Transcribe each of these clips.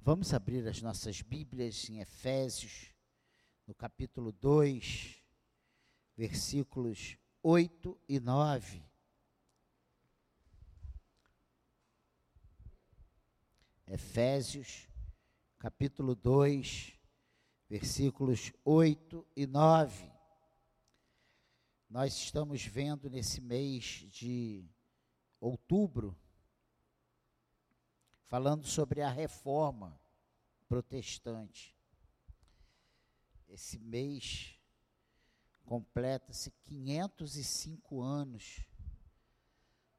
Vamos abrir as nossas Bíblias em Efésios, no capítulo 2, versículos 8 e 9. Efésios, capítulo 2, versículos 8 e 9. Nós estamos vendo nesse mês de outubro, falando sobre a reforma protestante. Esse mês completa-se 505 anos.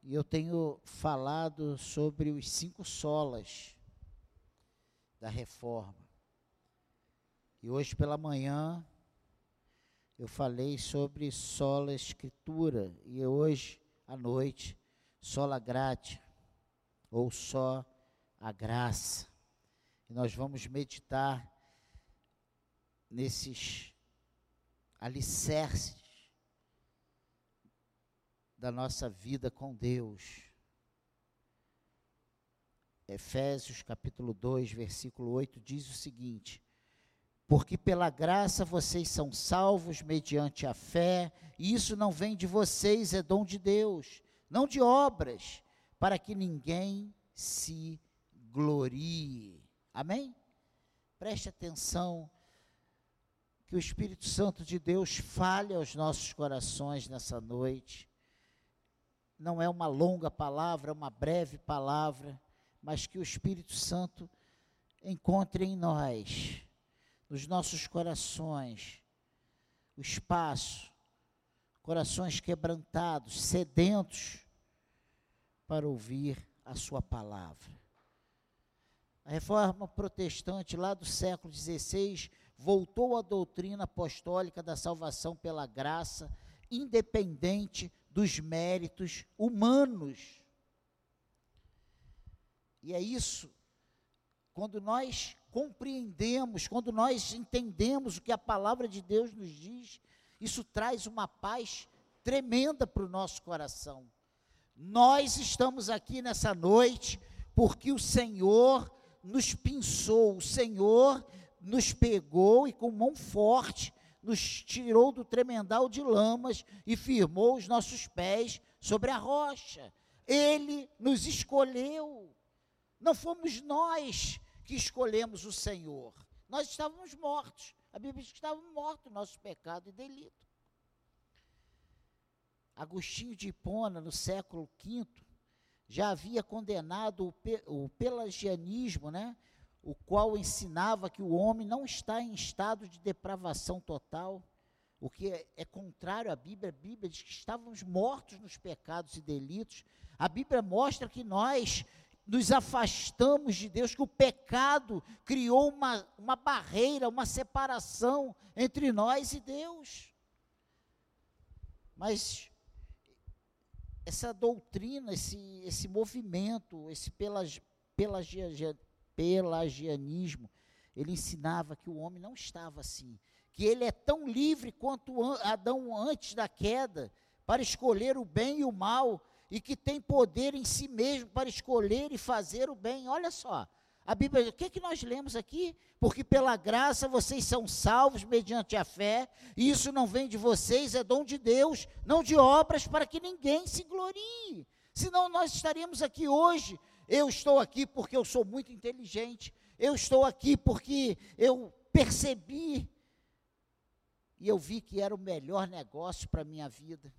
E eu tenho falado sobre os cinco solas da reforma. E hoje pela manhã eu falei sobre sola escritura e hoje à noite sola gratia ou só a graça. E nós vamos meditar nesses alicerces da nossa vida com Deus. Efésios capítulo 2, versículo 8 diz o seguinte: Porque pela graça vocês são salvos mediante a fé, e isso não vem de vocês, é dom de Deus, não de obras, para que ninguém se glorie. Amém? Preste atenção que o Espírito Santo de Deus fale aos nossos corações nessa noite. Não é uma longa palavra, é uma breve palavra, mas que o Espírito Santo encontre em nós, nos nossos corações, o espaço, corações quebrantados, sedentos, para ouvir a Sua palavra. A reforma protestante, lá do século XVI, voltou à doutrina apostólica da salvação pela graça, independente dos méritos humanos. E é isso, quando nós compreendemos, quando nós entendemos o que a palavra de Deus nos diz, isso traz uma paz tremenda para o nosso coração. Nós estamos aqui nessa noite porque o Senhor nos pinçou, o Senhor nos pegou e com mão forte nos tirou do tremendal de lamas e firmou os nossos pés sobre a rocha. Ele nos escolheu. Não fomos nós que escolhemos o Senhor. Nós estávamos mortos. A Bíblia diz que estávamos mortos, nosso pecado e delito. Agostinho de Hipona, no século V, já havia condenado o, pe o pelagianismo, né? o qual ensinava que o homem não está em estado de depravação total, o que é, é, contrário à Bíblia. A Bíblia diz que estávamos mortos nos pecados e delitos. A Bíblia mostra que nós nos afastamos de Deus, que o pecado criou uma, uma barreira, uma separação entre nós e Deus. Mas essa doutrina, esse, esse movimento, esse pelagia, pelagianismo, ele ensinava que o homem não estava assim, que ele é tão livre quanto Adão antes da queda, para escolher o bem e o mal, e que tem poder em si mesmo para escolher e fazer o bem. Olha só, a Bíblia, o que, é que nós lemos aqui? Porque pela graça vocês são salvos mediante a fé, e isso não vem de vocês, é dom de Deus, não de obras, para que ninguém se glorie. Senão nós estaríamos aqui hoje eu estou aqui porque eu sou muito inteligente. Eu estou aqui porque eu percebi e eu vi que era o melhor negócio para a minha vida.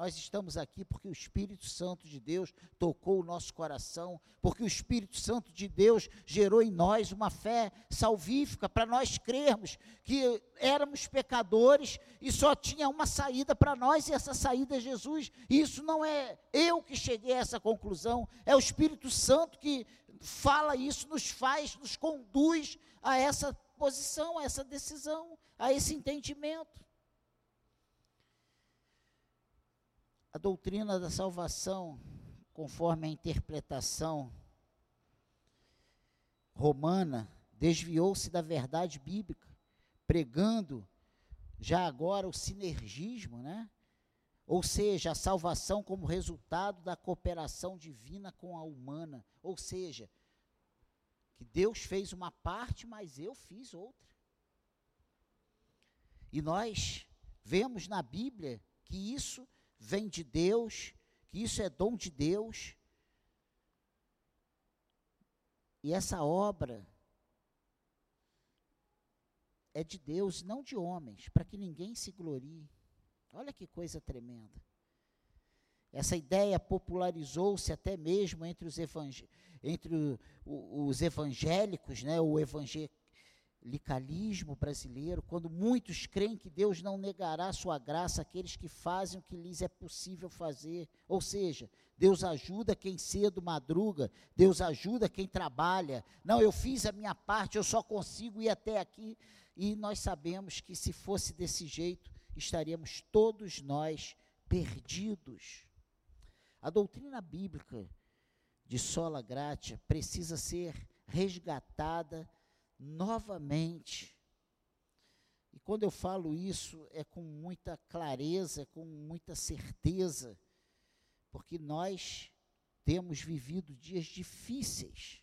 Nós estamos aqui porque o Espírito Santo de Deus tocou o nosso coração, porque o Espírito Santo de Deus gerou em nós uma fé salvífica para nós crermos que éramos pecadores e só tinha uma saída para nós e essa saída é Jesus. Isso não é eu que cheguei a essa conclusão, é o Espírito Santo que fala isso, nos faz, nos conduz a essa posição, a essa decisão, a esse entendimento. A doutrina da salvação, conforme a interpretação romana, desviou-se da verdade bíblica, pregando já agora o sinergismo, né? Ou seja, a salvação como resultado da cooperação divina com a humana, ou seja, Que Deus fez uma parte, mas eu fiz outra. E nós vemos na Bíblia que isso vem de Deus, que isso é dom de Deus. E essa obra é de Deus, não de homens, para que ninguém se glorie. Olha que coisa tremenda. Essa ideia popularizou-se até mesmo entre os, evang entre o, o, os evangélicos, né, o evangelicalismo brasileiro, quando muitos creem que Deus não negará sua graça àqueles que fazem o que lhes é possível fazer. Ou seja, Deus ajuda quem cedo madruga, Deus ajuda quem trabalha. Não, eu fiz a minha parte, eu só consigo ir até aqui. E nós sabemos que se fosse desse jeito, estaríamos todos nós perdidos. A doutrina bíblica de sola gratia precisa ser resgatada novamente. E quando eu falo isso, é com muita clareza, com muita certeza, porque nós temos vivido dias difíceis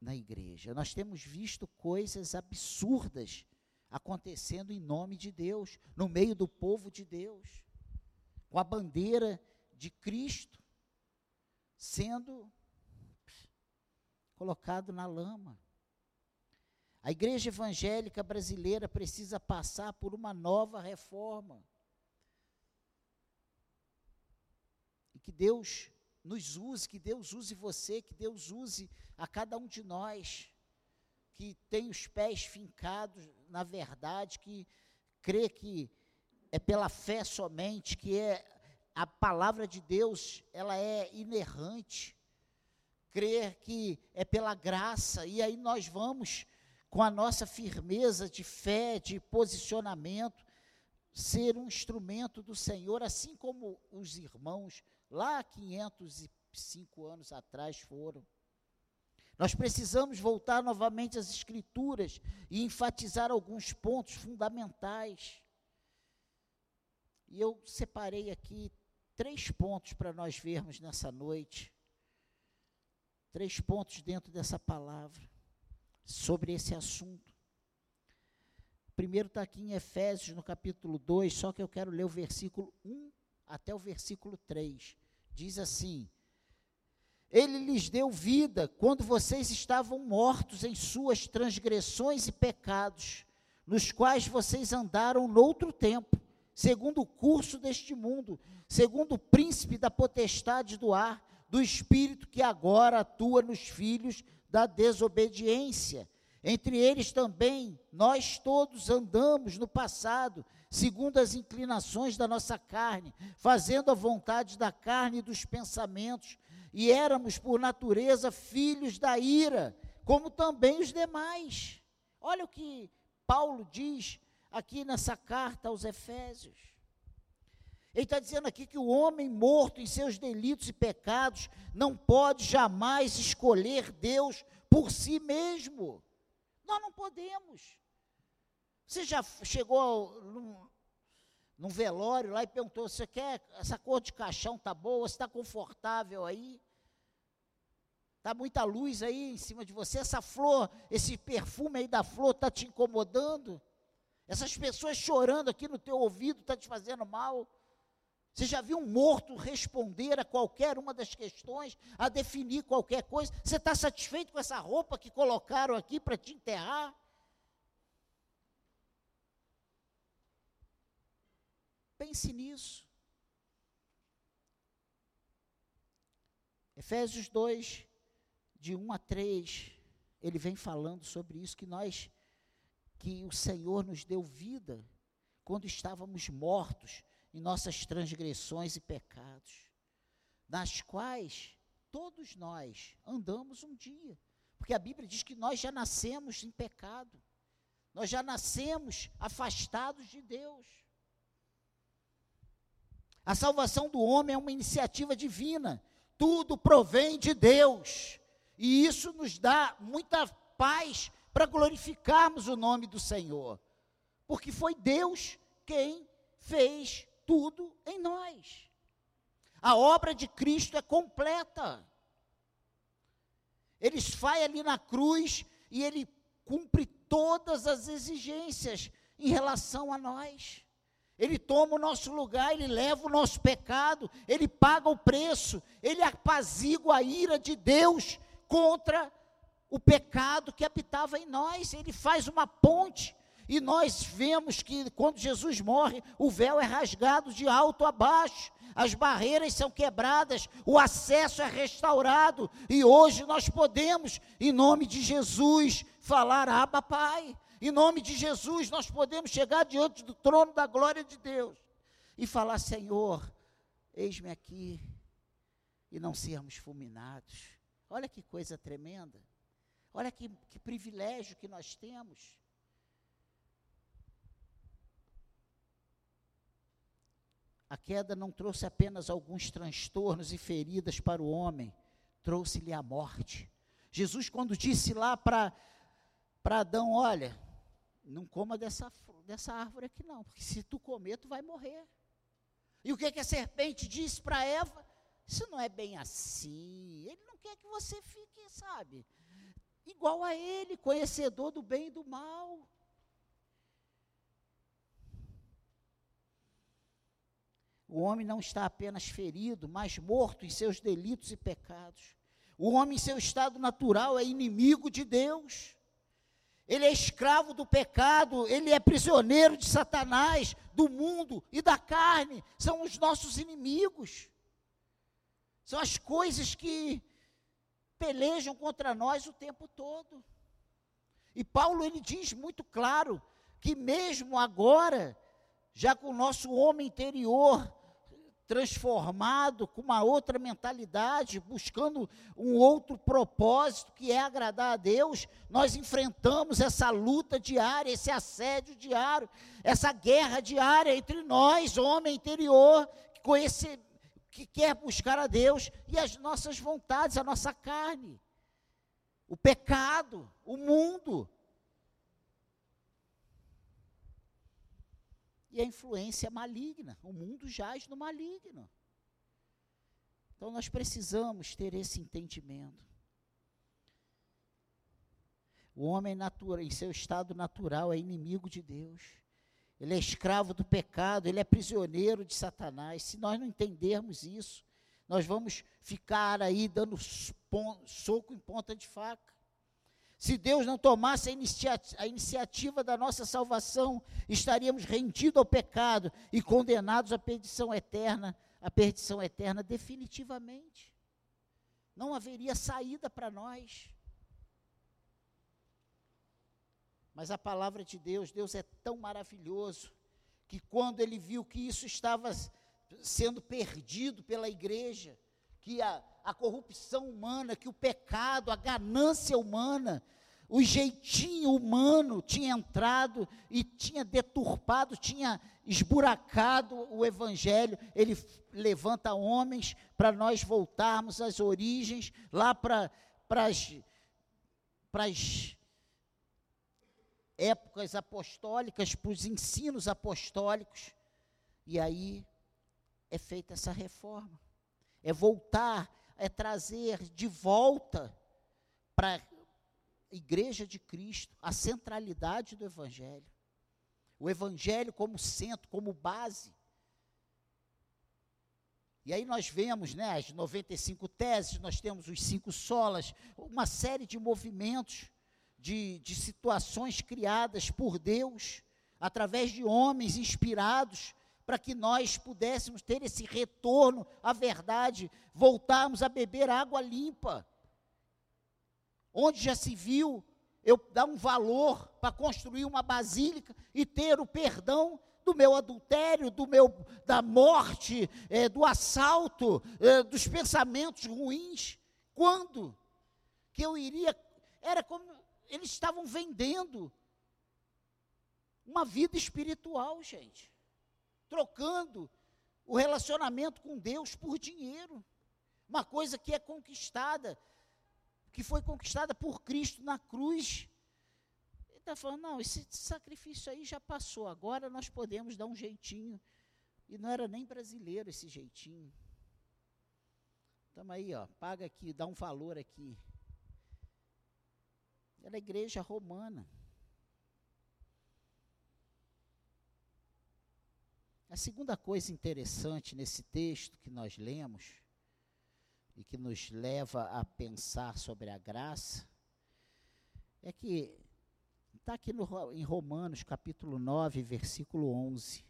na igreja. Nós temos visto coisas absurdas acontecendo em nome de Deus, no meio do povo de Deus com a bandeira de Cristo sendo colocado na lama. A igreja evangélica brasileira precisa passar por uma nova reforma. E que Deus nos use, que Deus use você, que Deus use a cada um de nós que tem os pés fincados na verdade, que crê que é pela fé somente, que é a palavra de Deus, ela é inerrante. Crer que é pela graça, e aí nós vamos, com a nossa firmeza de fé, de posicionamento, ser um instrumento do Senhor, assim como os irmãos lá 505 anos atrás foram. Nós precisamos voltar novamente às Escrituras e enfatizar alguns pontos fundamentais. E eu separei aqui três pontos para nós vermos nessa noite. Três pontos dentro dessa palavra sobre esse assunto. Primeiro está aqui em Efésios, no capítulo 2, só que eu quero ler o versículo 1 até o versículo 3. Diz assim: Ele lhes deu vida quando vocês estavam mortos em suas transgressões e pecados, nos quais vocês andaram noutro tempo segundo o curso deste mundo, segundo o príncipe da potestade do ar, do espírito que agora atua nos filhos da desobediência. Entre eles também nós todos andamos no passado, segundo as inclinações da nossa carne, fazendo a vontade da carne e dos pensamentos, e éramos por natureza filhos da ira, como também os demais. Olha o que Paulo diz aqui nessa carta aos Efésios. Ele está dizendo aqui que o homem morto em seus delitos e pecados não pode jamais escolher Deus por si mesmo. Nós não podemos. Você já chegou num, num velório lá e perguntou: você quer essa cor de caixão tá boa? Está confortável aí? Está muita luz aí em cima de você? Essa flor, esse perfume aí da flor está te incomodando? Essas pessoas chorando aqui no teu ouvido está te fazendo mal. Você já viu um morto responder a qualquer uma das questões, a definir qualquer coisa? Você está satisfeito com essa roupa que colocaram aqui para te enterrar? Pense nisso. Efésios 2, de 1 a 3, ele vem falando sobre isso, que nós que o Senhor nos deu vida quando estávamos mortos em nossas transgressões e pecados, nas quais todos nós andamos um dia. Porque a Bíblia diz que nós já nascemos em pecado, nós já nascemos afastados de Deus. A salvação do homem é uma iniciativa divina, tudo provém de Deus, e isso nos dá muita paz para glorificarmos o nome do Senhor, porque foi Deus quem fez tudo em nós. A obra de Cristo é completa. Ele vai ali na cruz e ele cumpre todas as exigências em relação a nós. Ele toma o nosso lugar, ele leva o nosso pecado, ele paga o preço, ele apazigua a ira de Deus contra o pecado que habitava em nós. Ele faz uma ponte e nós vemos que quando Jesus morre, o véu é rasgado de alto a baixo, as barreiras são quebradas, o acesso é restaurado, e hoje nós podemos, em nome de Jesus, falar: Abba, Pai. Em nome de Jesus, nós podemos chegar diante do trono da glória de Deus e falar: Senhor, eis-me aqui, e não sermos fulminados. Olha que coisa tremenda. Olha que, que privilégio que nós temos. Queda não trouxe apenas alguns transtornos e feridas para o homem, trouxe-lhe a morte. Jesus, quando disse lá para Adão: Olha, não coma dessa, dessa árvore aqui não, porque se tu comer, tu vai morrer. E o que, que a serpente disse para Eva? Isso não é bem assim. Ele não quer que você fique, sabe, igual a ele, conhecedor do bem e do mal. O homem não está apenas ferido, mas morto em seus delitos e pecados. O homem, em seu estado natural, é inimigo de Deus ele é escravo do pecado, ele é prisioneiro de Satanás, do mundo e da carne, são os nossos inimigos. São as coisas que pelejam contra nós o tempo todo. E Paulo ele diz muito claro que mesmo agora, já com o nosso homem interior transformado, com uma outra mentalidade, buscando um outro propósito que é agradar a Deus, nós enfrentamos essa luta diária, esse assédio diário, essa guerra diária entre nós, homem interior, que, conhece, que quer buscar a Deus, e as nossas vontades, a nossa carne, o pecado, o mundo. A influência maligna. O mundo jaz no maligno. Então nós precisamos ter esse entendimento. O homem natura, em seu estado natural é inimigo de Deus. Ele é escravo do pecado, ele é prisioneiro de Satanás. Se nós não entendermos isso, nós vamos ficar aí dando soco em ponta de faca. Se Deus não tomasse a, inicia a, iniciativa da nossa salvação, estaríamos rendidos ao pecado e condenados à perdição eterna, à perdição eterna definitivamente. Não haveria saída para nós. Mas a palavra de Deus, Deus é tão maravilhoso, que quando ele viu que isso estava sendo perdido pela igreja, que a, a corrupção humana, que o pecado, a ganância humana, o jeitinho humano tinha entrado e tinha deturpado, tinha esburacado o evangelho. Ele levanta homens para nós voltarmos às origens, lá para as épocas apostólicas, para os ensinos apostólicos. E aí é feita essa reforma é voltar, é trazer de volta para a igreja de Cristo a centralidade do Evangelho. O Evangelho como centro, como base. E aí nós vemos né, as 95 teses, nós temos os cinco solas, uma série de movimentos, de, de situações criadas por Deus, através de homens inspirados para que nós pudéssemos ter esse retorno à verdade, voltarmos a beber água limpa. Onde já se viu eu dar um valor para construir uma basílica e ter o perdão do meu adultério, do meu da morte, é, do assalto, é, dos pensamentos ruins. Quando que eu iria? Era como eles estavam vendendo uma vida espiritual, gente trocando o relacionamento com Deus por dinheiro. Uma coisa que é conquistada, que foi conquistada por Cristo na cruz. Ele está falando, não, esse sacrifício aí já passou, agora nós podemos dar um jeitinho. E não era nem brasileiro esse jeitinho. Estamos aí, ó, paga aqui, dá um valor aqui. Era a igreja romana. Segunda coisa interessante nesse texto que nós lemos e que nos leva a pensar sobre a graça é que está aqui no, em Romanos capítulo 9, versículo 11.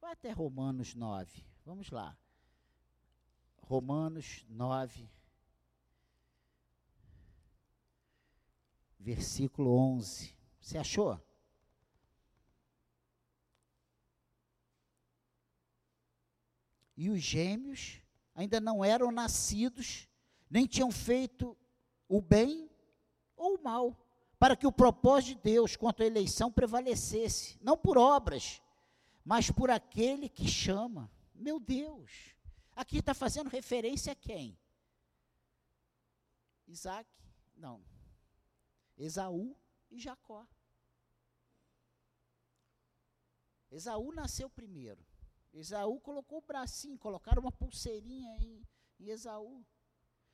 Vai até Romanos 9. Vamos lá. Romanos 9, versículo 11. Você achou? E os gêmeos ainda não eram nascidos, nem tinham feito o bem ou o mal, para que o propósito de Deus quanto à eleição prevalecesse, não por obras, mas por aquele que chama. Meu Deus, aqui está fazendo referência a quem? Isaac? Não. Esaú e Jacó. Esaú nasceu primeiro. Esaú colocou o bracinho, colocaram uma pulseirinha em, Esaú.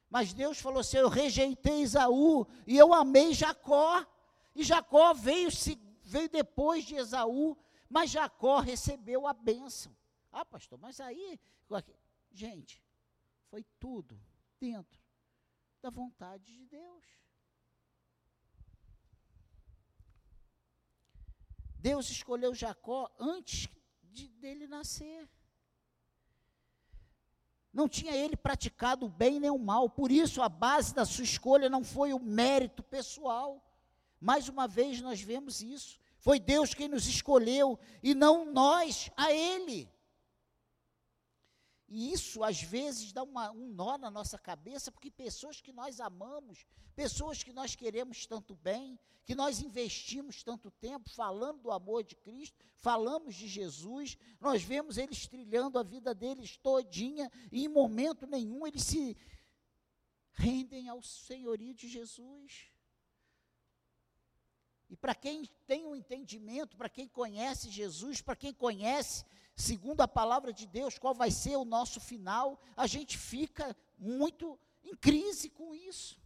Mas Deus falou assim: Eu rejeitei Esaú e eu amei Jacó. E Jacó veio, veio depois de Esaú, mas Jacó recebeu a bênção. Ah, pastor, mas aí. Gente, foi tudo dentro da vontade de Deus. Deus escolheu Jacó antes de, dele nascer. Não tinha ele praticado o bem nem o mal, por isso a base da sua escolha não foi o mérito pessoal. Mais uma vez nós vemos isso. Foi Deus quem nos escolheu e não nós a Ele. E isso, às vezes, dá uma, um nó na nossa cabeça, porque pessoas que nós amamos, pessoas que nós queremos tanto bem, que nós investimos tanto tempo falando do amor de Cristo, falamos de Jesus, nós vemos eles trilhando a vida deles todinha, e em momento nenhum eles se rendem ao senhorio de Jesus. E para quem tem um entendimento, para quem conhece Jesus, para quem conhece segundo a palavra de Deus, qual vai ser o nosso final, a gente fica muito em crise com isso.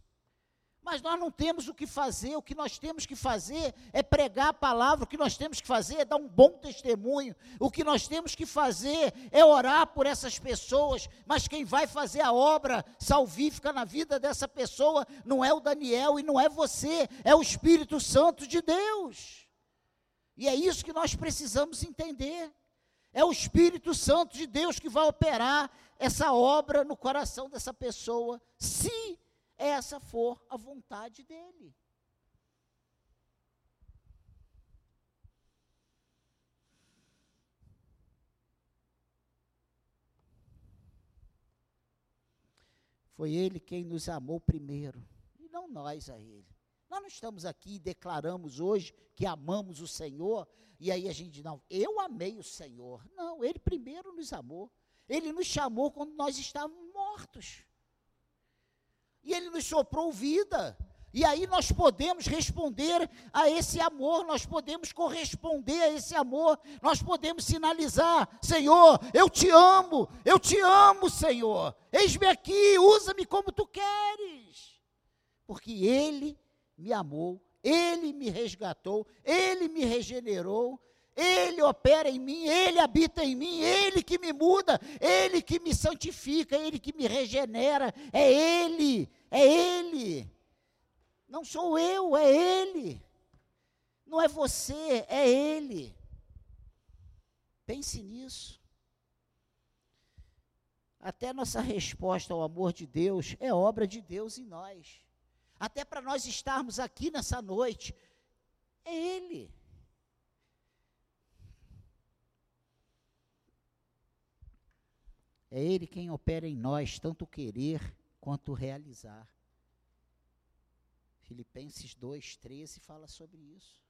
Mas nós não temos o que fazer, o que nós temos que fazer é pregar a palavra, o que nós temos que fazer é dar um bom testemunho, o que nós temos que fazer é orar por essas pessoas, mas quem vai fazer a obra salvífica na vida dessa pessoa não é o Daniel e não é você, é o Espírito Santo de Deus. E é isso que nós precisamos entender. É o Espírito Santo de Deus que vai operar essa obra no coração dessa pessoa, se essa for a vontade dele. Foi ele quem nos amou primeiro, e não nós a ele. Nós não estamos aqui e declaramos hoje que amamos o Senhor, e aí a gente não, eu amei o Senhor. Não, Ele primeiro nos amou. Ele nos chamou quando nós estávamos mortos. E Ele nos soprou vida. E aí nós podemos responder a esse amor, nós podemos corresponder a esse amor, nós podemos sinalizar: Senhor, eu te amo, eu te amo, Senhor. Eis-me aqui, usa-me como tu queres. Porque Ele me amou, Ele me resgatou, Ele me regenerou, Ele opera em mim, Ele habita em mim, Ele que me muda, Ele que me santifica, Ele que me regenera, é Ele, é Ele. Não sou eu, é Ele. Não é você, é Ele. Pense nisso. Até nossa resposta ao amor de Deus é obra de Deus em nós até para nós estarmos aqui nessa noite, é Ele. É Ele quem opera em nós, tanto querer quanto realizar. Filipenses 2,13 fala sobre isso.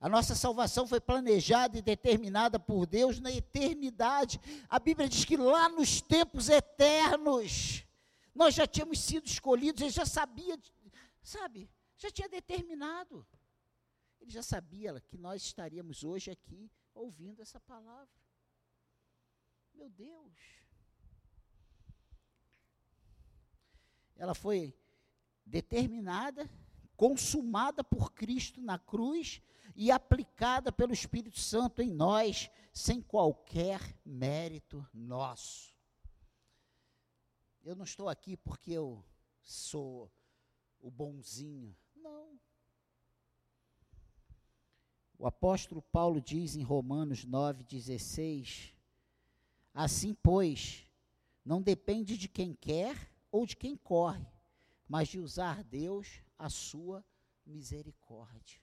A nossa salvação foi planejada e determinada por Deus na eternidade. A Bíblia diz que lá nos tempos eternos, nós já tínhamos sido escolhidos, ele já sabia, sabe, já tinha determinado. Ele já sabia que nós estaríamos hoje aqui ouvindo essa palavra. Meu Deus. Ela foi determinada, consumada por Cristo na cruz e aplicada pelo Espírito Santo em nós, sem qualquer mérito nosso. Eu não estou aqui porque eu sou o bonzinho. Não. O apóstolo Paulo diz em Romanos 9,16: Assim, pois, não depende de quem quer ou de quem corre, mas de usar Deus a sua misericórdia.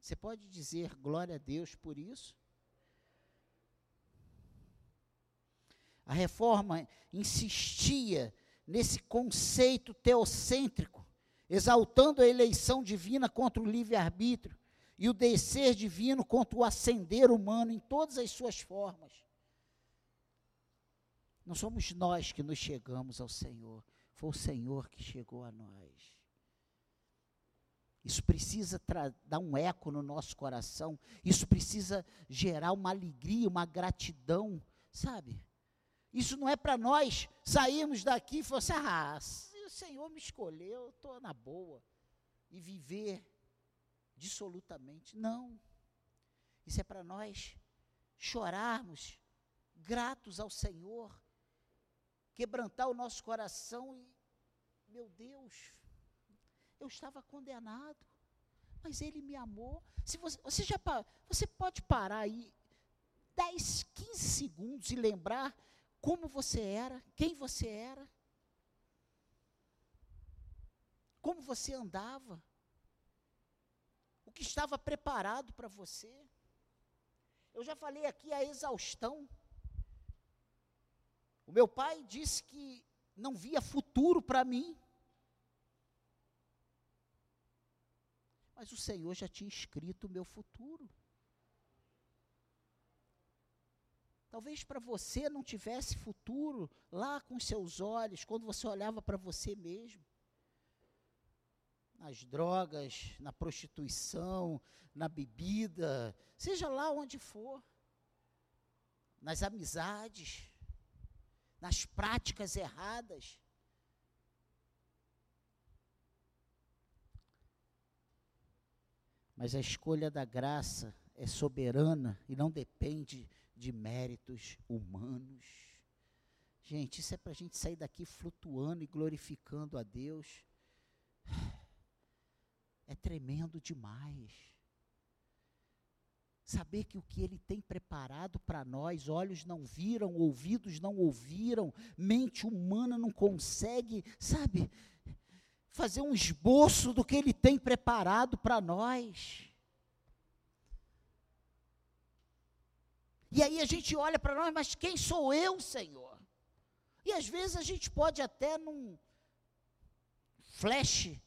Você pode dizer glória a Deus por isso? A reforma insistia nesse conceito teocêntrico, exaltando a eleição divina contra o livre-arbítrio e o descer divino contra o ascender humano em todas as suas formas. Não somos nós que nos chegamos ao Senhor, foi o Senhor que chegou a nós. Isso precisa dar um eco no nosso coração, isso precisa gerar uma alegria, uma gratidão, sabe? Isso não é para nós sairmos daqui e falar assim, ah, se o Senhor me escolheu, eu estou na boa. E viver dissolutamente. Não. Isso é para nós chorarmos, gratos ao Senhor, quebrantar o nosso coração e, meu Deus, eu estava condenado, mas Ele me amou. Se você, você já você pode parar aí 10, 15 segundos e lembrar como você era, quem você era, como você andava, o que estava preparado para você. Eu já falei aqui a exaustão. O meu pai disse que não via futuro para mim. Mas o Senhor já tinha escrito o meu futuro. Talvez para você não tivesse futuro lá com seus olhos, quando você olhava para você mesmo. Nas drogas, na prostituição, na bebida, seja lá onde for. Nas amizades, nas práticas erradas. Mas a escolha da graça é soberana e não depende de méritos humanos. Gente, isso é para a gente sair daqui flutuando e glorificando a Deus. É tremendo demais. Saber que o que Ele tem preparado para nós, olhos não viram, ouvidos não ouviram, mente humana não consegue, sabe, fazer um esboço do que Ele tem preparado para nós. E aí a gente olha para nós, mas quem sou eu, Senhor? E às vezes a gente pode até num flash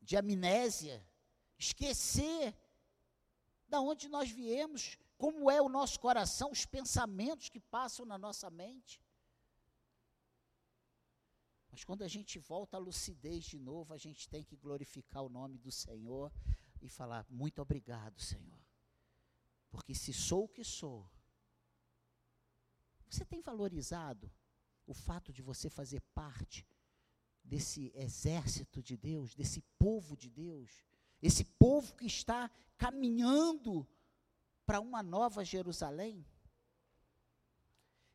de amnésia esquecer da onde nós viemos, como é o nosso coração, os pensamentos que passam na nossa mente. Mas quando a gente volta à lucidez de novo, a gente tem que glorificar o nome do Senhor e falar: muito obrigado, Senhor. Porque se sou o que sou, você tem valorizado o fato de você fazer parte desse exército de Deus, desse povo de Deus, esse povo que está caminhando para uma nova Jerusalém?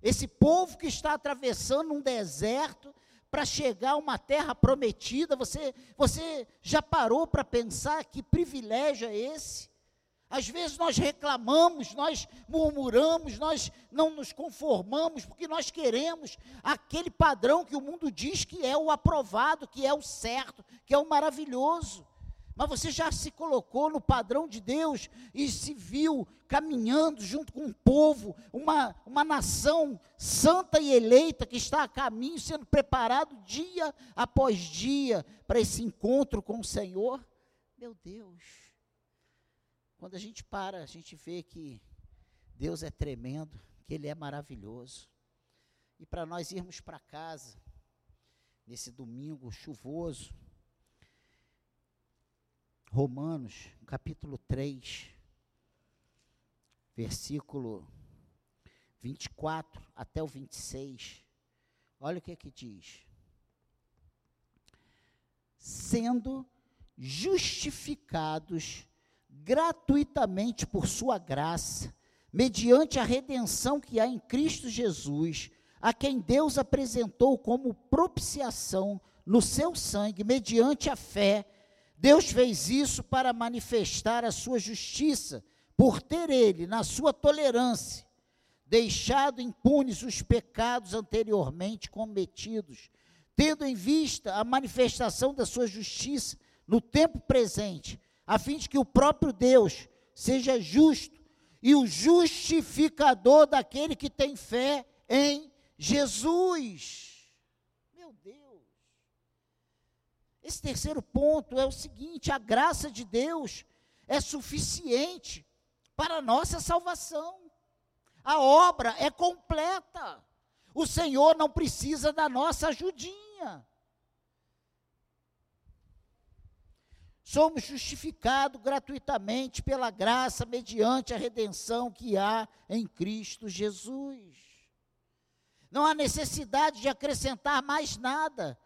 Esse povo que está atravessando um deserto para chegar a uma terra prometida, você, você já parou para pensar que privilégio é esse? Às vezes nós reclamamos, nós murmuramos, nós não nos conformamos, porque nós queremos aquele padrão que o mundo diz que é o aprovado, que é o certo, que é o maravilhoso. Mas você já se colocou no padrão de Deus e se viu caminhando junto com um povo, uma, uma nação santa e eleita que está a caminho, sendo preparado dia após dia para esse encontro com o Senhor? Meu Deus. Quando a gente para, a gente vê que Deus é tremendo, que Ele é maravilhoso. E para nós irmos para casa, nesse domingo chuvoso, Romanos, capítulo 3, versículo 24 até o 26. Olha o que é que diz. sendo justificados gratuitamente por Sua graça, mediante a redenção que há em Cristo Jesus, a quem Deus apresentou como propiciação no seu sangue, mediante a fé. Deus fez isso para manifestar a sua justiça, por ter ele, na sua tolerância, deixado impunes os pecados anteriormente cometidos, tendo em vista a manifestação da sua justiça no tempo presente, a fim de que o próprio Deus seja justo e o justificador daquele que tem fé em Jesus. Meu Deus. Esse terceiro ponto é o seguinte: a graça de Deus é suficiente para a nossa salvação. A obra é completa. O Senhor não precisa da nossa ajudinha. Somos justificados gratuitamente pela graça mediante a redenção que há em Cristo Jesus. Não há necessidade de acrescentar mais nada.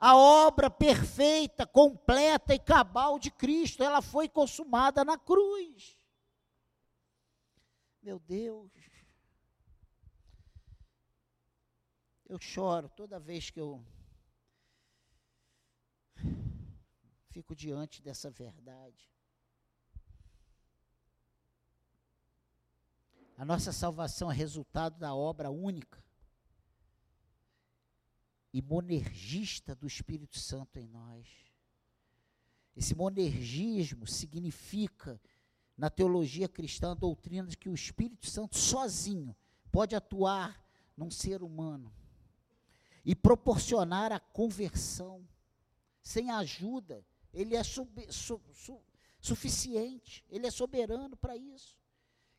A obra perfeita, completa e cabal de Cristo, ela foi consumada na cruz. Meu Deus. Eu choro toda vez que eu fico diante dessa verdade. A nossa salvação é resultado da obra única e monergista do Espírito Santo em nós. Esse monergismo significa, na teologia cristã, a doutrina de que o Espírito Santo sozinho pode atuar num ser humano e proporcionar a conversão sem ajuda ele é sub, su, su, suficiente, ele é soberano para isso.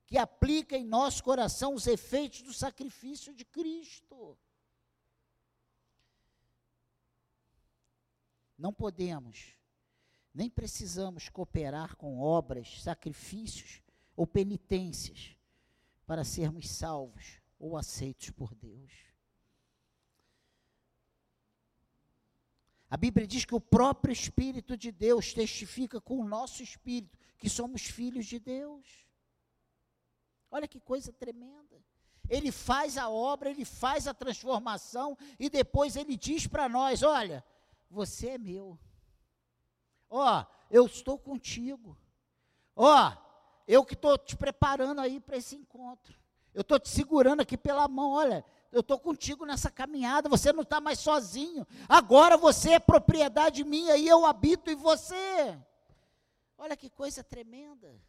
Que aplica em nosso coração os efeitos do sacrifício de Cristo. Não podemos, nem precisamos cooperar com obras, sacrifícios ou penitências para sermos salvos ou aceitos por Deus. A Bíblia diz que o próprio Espírito de Deus testifica com o nosso espírito que somos filhos de Deus. Olha que coisa tremenda. Ele faz a obra, ele faz a transformação e depois ele diz para nós: Olha, você é meu. Ó, eu estou contigo. Ó, eu que estou te preparando aí para esse encontro. Eu estou te segurando aqui pela mão. Olha, eu estou contigo nessa caminhada, você não está mais sozinho. Agora você é propriedade minha e eu habito em você. Olha que coisa tremenda.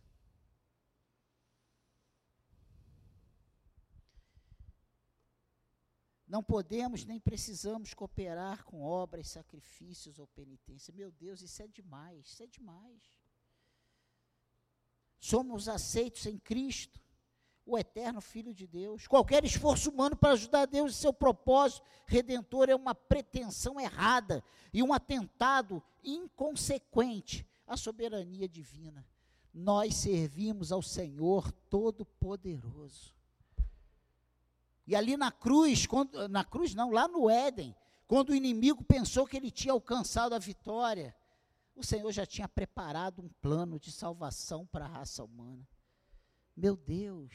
Não podemos nem precisamos cooperar com obras, sacrifícios ou penitência. Meu Deus, isso é demais, isso é demais. Somos aceitos em Cristo o eterno Filho de Deus. Qualquer esforço humano para ajudar Deus e seu propósito redentor é uma pretensão errada e um atentado inconsequente à soberania divina. Nós servimos ao Senhor Todo-Poderoso. E ali na cruz, quando, na cruz não, lá no Éden, quando o inimigo pensou que ele tinha alcançado a vitória, o Senhor já tinha preparado um plano de salvação para a raça humana. Meu Deus.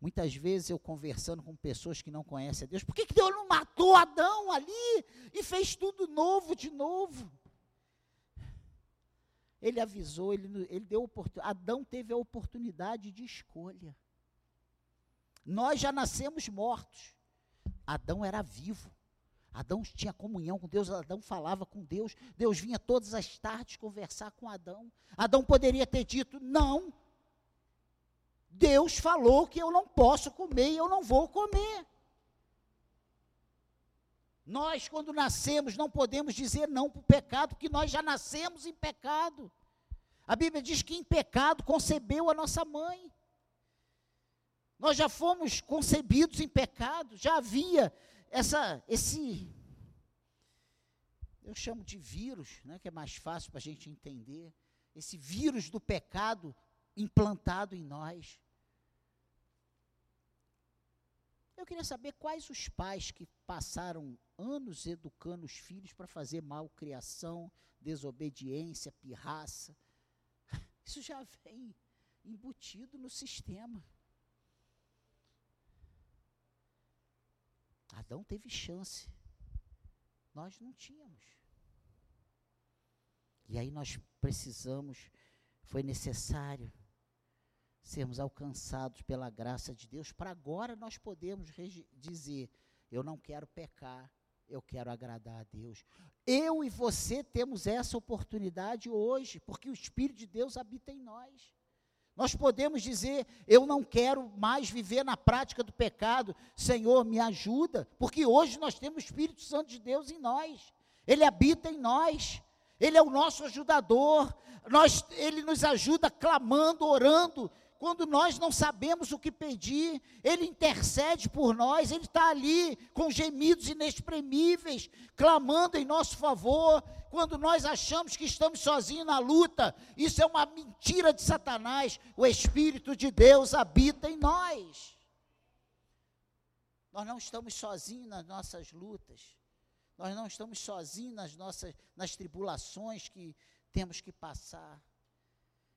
Muitas vezes eu conversando com pessoas que não conhecem a Deus, por que, que Deus não matou Adão ali e fez tudo novo de novo? Ele avisou, ele, ele deu oportunidade. Adão teve a oportunidade de escolha. Nós já nascemos mortos. Adão era vivo. Adão tinha comunhão com Deus, Adão falava com Deus, Deus vinha todas as tardes conversar com Adão. Adão poderia ter dito: não, Deus falou que eu não posso comer e eu não vou comer. Nós, quando nascemos, não podemos dizer não para o pecado, porque nós já nascemos em pecado. A Bíblia diz que em pecado concebeu a nossa mãe. Nós já fomos concebidos em pecado, já havia essa, esse, eu chamo de vírus, né, que é mais fácil para a gente entender, esse vírus do pecado implantado em nós. Eu queria saber quais os pais que passaram anos educando os filhos para fazer malcriação, desobediência, pirraça. Isso já vem embutido no sistema. Adão teve chance. Nós não tínhamos. E aí nós precisamos, foi necessário sermos alcançados pela graça de Deus, para agora nós podemos dizer: eu não quero pecar, eu quero agradar a Deus. Eu e você temos essa oportunidade hoje, porque o Espírito de Deus habita em nós. Nós podemos dizer: eu não quero mais viver na prática do pecado, Senhor, me ajuda, porque hoje nós temos o Espírito Santo de Deus em nós, ele habita em nós, ele é o nosso ajudador, nós, ele nos ajuda clamando, orando, quando nós não sabemos o que pedir, Ele intercede por nós, Ele está ali com gemidos inexprimíveis, clamando em nosso favor. Quando nós achamos que estamos sozinhos na luta, isso é uma mentira de Satanás. O Espírito de Deus habita em nós. Nós não estamos sozinhos nas nossas lutas, nós não estamos sozinhos nas nossas nas tribulações que temos que passar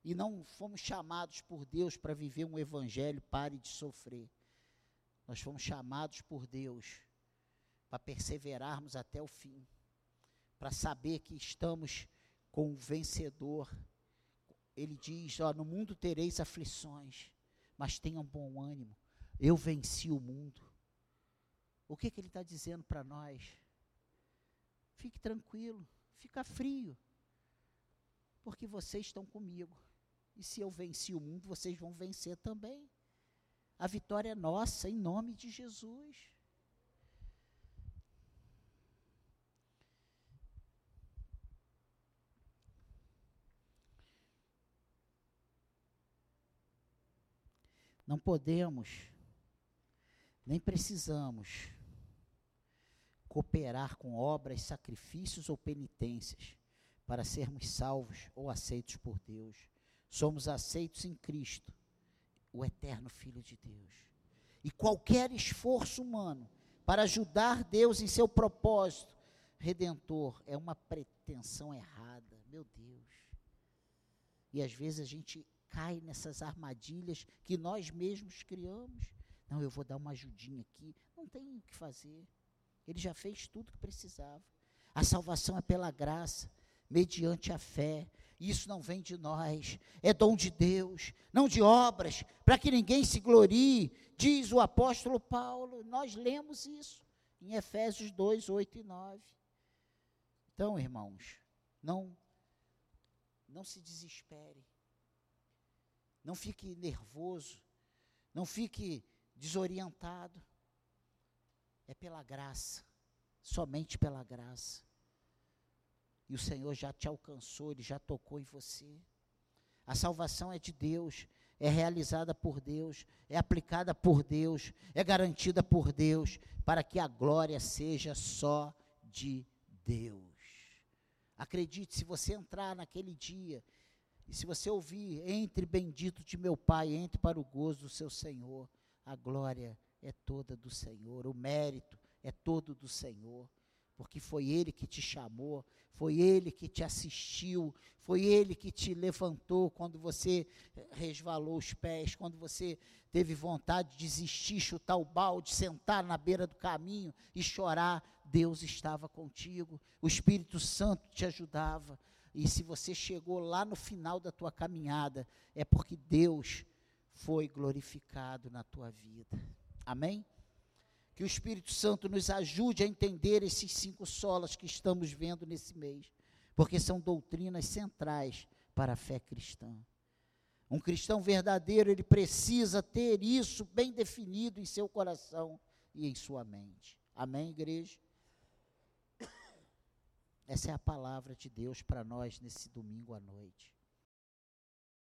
e não fomos chamados por Deus para viver um evangelho, pare de sofrer. Nós fomos chamados por Deus para perseverarmos até o fim, para saber que estamos com o vencedor. Ele diz: ó, no mundo tereis aflições, mas tenham bom ânimo. Eu venci o mundo. O que, que ele está dizendo para nós? Fique tranquilo, fica frio, porque vocês estão comigo. E se eu venci o mundo, vocês vão vencer também. A vitória é nossa, em nome de Jesus. Não podemos, nem precisamos cooperar com obras, sacrifícios ou penitências para sermos salvos ou aceitos por Deus somos aceitos em Cristo, o eterno Filho de Deus. E qualquer esforço humano para ajudar Deus em seu propósito redentor é uma pretensão errada, meu Deus. E às vezes a gente cai nessas armadilhas que nós mesmos criamos. Não, eu vou dar uma ajudinha aqui. Não tem o que fazer. Ele já fez tudo que precisava. A salvação é pela graça, mediante a fé. Isso não vem de nós, é dom de Deus, não de obras, para que ninguém se glorie, diz o apóstolo Paulo. Nós lemos isso em Efésios 2, 8 e 9. Então, irmãos, não não se desespere. Não fique nervoso, não fique desorientado. É pela graça, somente pela graça. E o Senhor já te alcançou, Ele já tocou em você. A salvação é de Deus, é realizada por Deus, é aplicada por Deus, é garantida por Deus, para que a glória seja só de Deus. Acredite, se você entrar naquele dia, e se você ouvir, entre bendito de meu Pai, entre para o gozo do seu Senhor, a glória é toda do Senhor, o mérito é todo do Senhor porque foi Ele que te chamou, foi Ele que te assistiu, foi Ele que te levantou quando você resvalou os pés, quando você teve vontade de desistir, chutar o balde, sentar na beira do caminho e chorar. Deus estava contigo, o Espírito Santo te ajudava. E se você chegou lá no final da tua caminhada, é porque Deus foi glorificado na tua vida. Amém? Que o Espírito Santo nos ajude a entender esses cinco solas que estamos vendo nesse mês, porque são doutrinas centrais para a fé cristã. Um cristão verdadeiro, ele precisa ter isso bem definido em seu coração e em sua mente. Amém, igreja? Essa é a palavra de Deus para nós nesse domingo à noite.